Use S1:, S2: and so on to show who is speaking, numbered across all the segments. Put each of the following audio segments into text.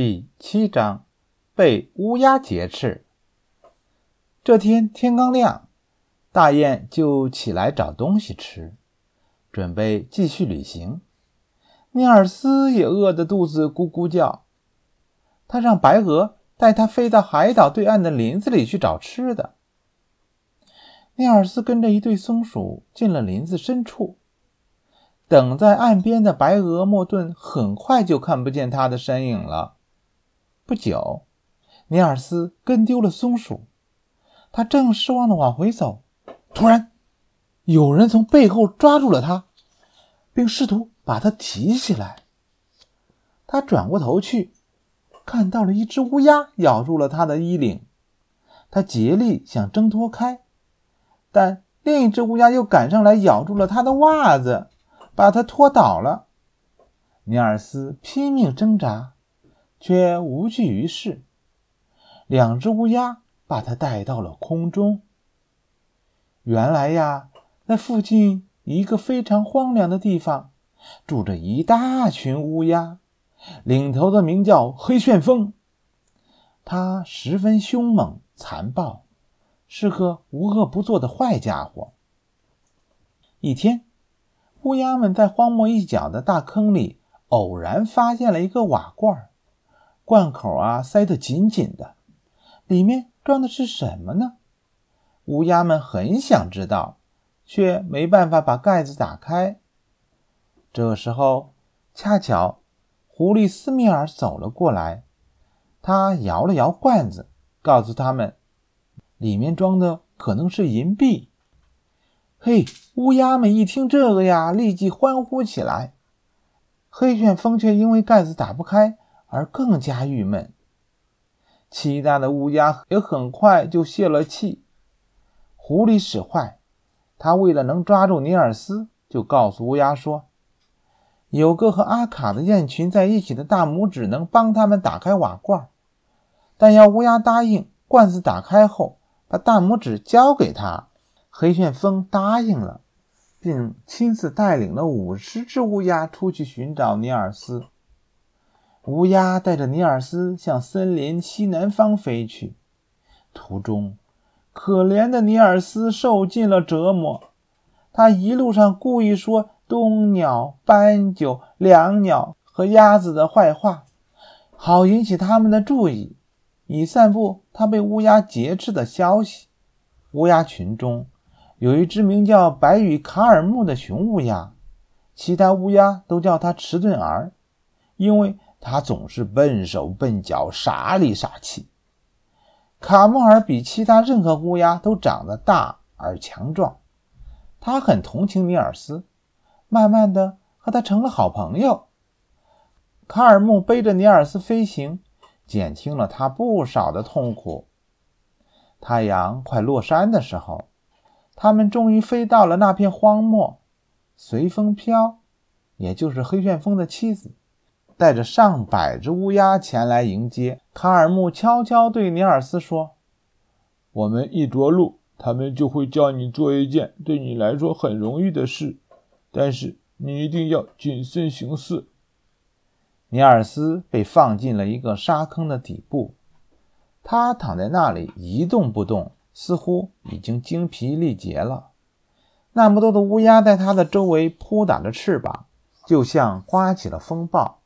S1: 第七章被乌鸦劫持。这天天刚亮，大雁就起来找东西吃，准备继续旅行。尼尔斯也饿得肚子咕咕叫，他让白鹅带他飞到海岛对岸的林子里去找吃的。尼尔斯跟着一对松鼠进了林子深处。等在岸边的白鹅莫顿很快就看不见他的身影了。不久，尼尔斯跟丢了松鼠，他正失望的往回走，突然，有人从背后抓住了他，并试图把他提起来。他转过头去，看到了一只乌鸦咬住了他的衣领，他竭力想挣脱开，但另一只乌鸦又赶上来咬住了他的袜子。把他拖倒了，尼尔斯拼命挣扎，却无济于事。两只乌鸦把它带到了空中。原来呀，那附近一个非常荒凉的地方，住着一大群乌鸦，领头的名叫黑旋风。他十分凶猛残暴，是个无恶不作的坏家伙。一天。乌鸦们在荒漠一角的大坑里偶然发现了一个瓦罐儿，罐口啊塞得紧紧的，里面装的是什么呢？乌鸦们很想知道，却没办法把盖子打开。这时候，恰巧狐狸斯米尔走了过来，他摇了摇罐子，告诉他们，里面装的可能是银币。嘿，乌鸦们一听这个呀，立即欢呼起来。黑旋风却因为盖子打不开而更加郁闷。其他的乌鸦也很快就泄了气。狐狸使坏，他为了能抓住尼尔斯，就告诉乌鸦说：“有个和阿卡的雁群在一起的大拇指能帮他们打开瓦罐，但要乌鸦答应罐子打开后把大拇指交给他。”黑旋风答应了，并亲自带领了五十只乌鸦出去寻找尼尔斯。乌鸦带着尼尔斯向森林西南方飞去，途中，可怜的尼尔斯受尽了折磨。他一路上故意说冬鸟、斑鸠、椋鸟和鸭子的坏话，好引起他们的注意，以散布他被乌鸦劫持的消息。乌鸦群中。有一只名叫白羽卡尔木的雄乌鸦，其他乌鸦都叫它迟钝儿，因为他总是笨手笨脚、傻里傻气。卡穆尔比其他任何乌鸦都长得大而强壮，他很同情尼尔斯，慢慢的和他成了好朋友。卡尔木背着尼尔斯飞行，减轻了他不少的痛苦。太阳快落山的时候。他们终于飞到了那片荒漠。随风飘，也就是黑旋风的妻子，带着上百只乌鸦前来迎接。卡尔木悄悄对尼尔斯说：“
S2: 我们一着陆，他们就会叫你做一件对你来说很容易的事，但是你一定要谨慎行事。”
S1: 尼尔斯被放进了一个沙坑的底部，他躺在那里一动不动。似乎已经精疲力竭了。那么多的乌鸦在它的周围扑打着翅膀，就像刮起了风暴。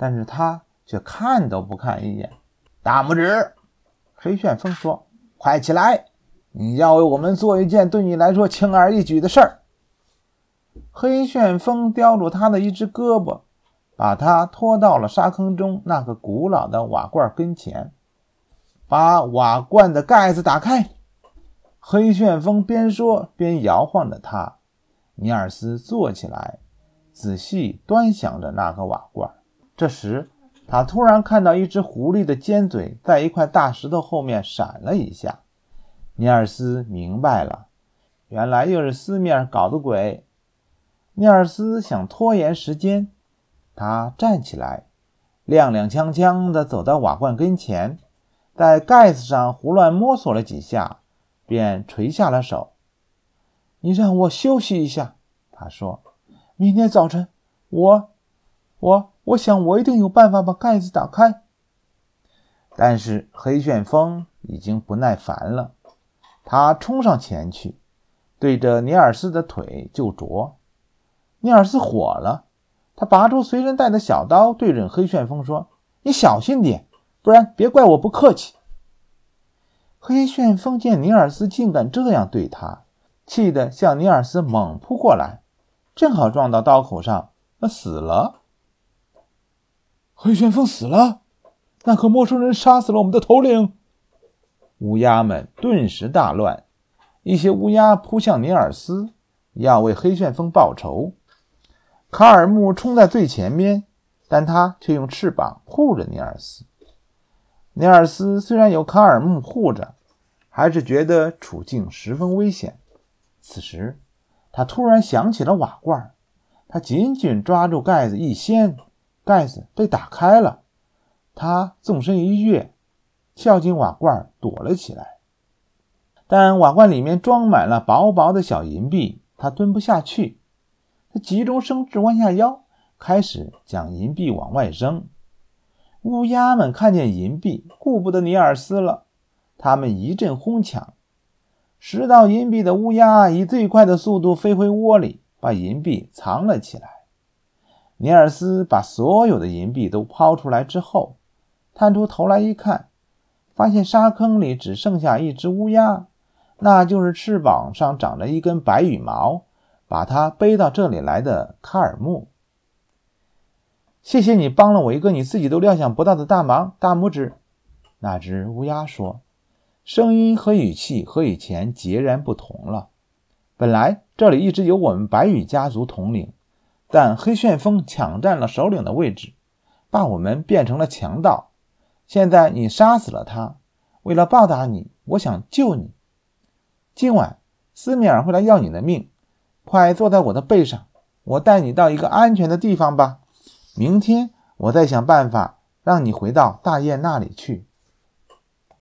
S1: 但是他却看都不看一眼。大拇指，黑旋风说：“快起来！你要为我们做一件对你来说轻而易举的事儿。”黑旋风叼住他的一只胳膊，把他拖到了沙坑中那个古老的瓦罐跟前，把瓦罐的盖子打开。黑旋风边说边摇晃着他。尼尔斯坐起来，仔细端详着那个瓦罐。这时，他突然看到一只狐狸的尖嘴在一块大石头后面闪了一下。尼尔斯明白了，原来又是四面搞的鬼。尼尔斯想拖延时间，他站起来，踉踉跄跄地走到瓦罐跟前，在盖子上胡乱摸索了几下。便垂下了手。你让我休息一下，他说。明天早晨，我，我，我想我一定有办法把盖子打开。但是黑旋风已经不耐烦了，他冲上前去，对着尼尔斯的腿就啄。尼尔斯火了，他拔出随身带的小刀，对准黑旋风说：“你小心点，不然别怪我不客气。”黑旋风见尼尔斯竟敢这样对他，气得向尼尔斯猛扑过来，正好撞到刀口上，那死了。
S2: 黑旋风死了，那个陌生人杀死了我们的头领。
S1: 乌鸦们顿时大乱，一些乌鸦扑向尼尔斯，要为黑旋风报仇。卡尔木冲在最前面，但他却用翅膀护着尼尔斯。尼尔斯虽然有卡尔木护着，还是觉得处境十分危险。此时，他突然想起了瓦罐，他紧紧抓住盖子一掀，盖子被打开了。他纵身一跃，跳进瓦罐躲了起来。但瓦罐里面装满了薄薄的小银币，他蹲不下去。他急中生智，弯下腰，开始将银币往外扔。乌鸦们看见银币，顾不得尼尔斯了，他们一阵哄抢。拾到银币的乌鸦以最快的速度飞回窝里，把银币藏了起来。尼尔斯把所有的银币都抛出来之后，探出头来一看，发现沙坑里只剩下一只乌鸦，那就是翅膀上长着一根白羽毛，把它背到这里来的卡尔木。谢谢你帮了我一个你自己都料想不到的大忙，大拇指。那只乌鸦说，声音和语气和以前截然不同了。本来这里一直有我们白羽家族统领，但黑旋风抢占了首领的位置，把我们变成了强盗。现在你杀死了他，为了报答你，我想救你。今晚斯米尔会来要你的命，快坐在我的背上，我带你到一个安全的地方吧。明天我再想办法让你回到大雁那里去。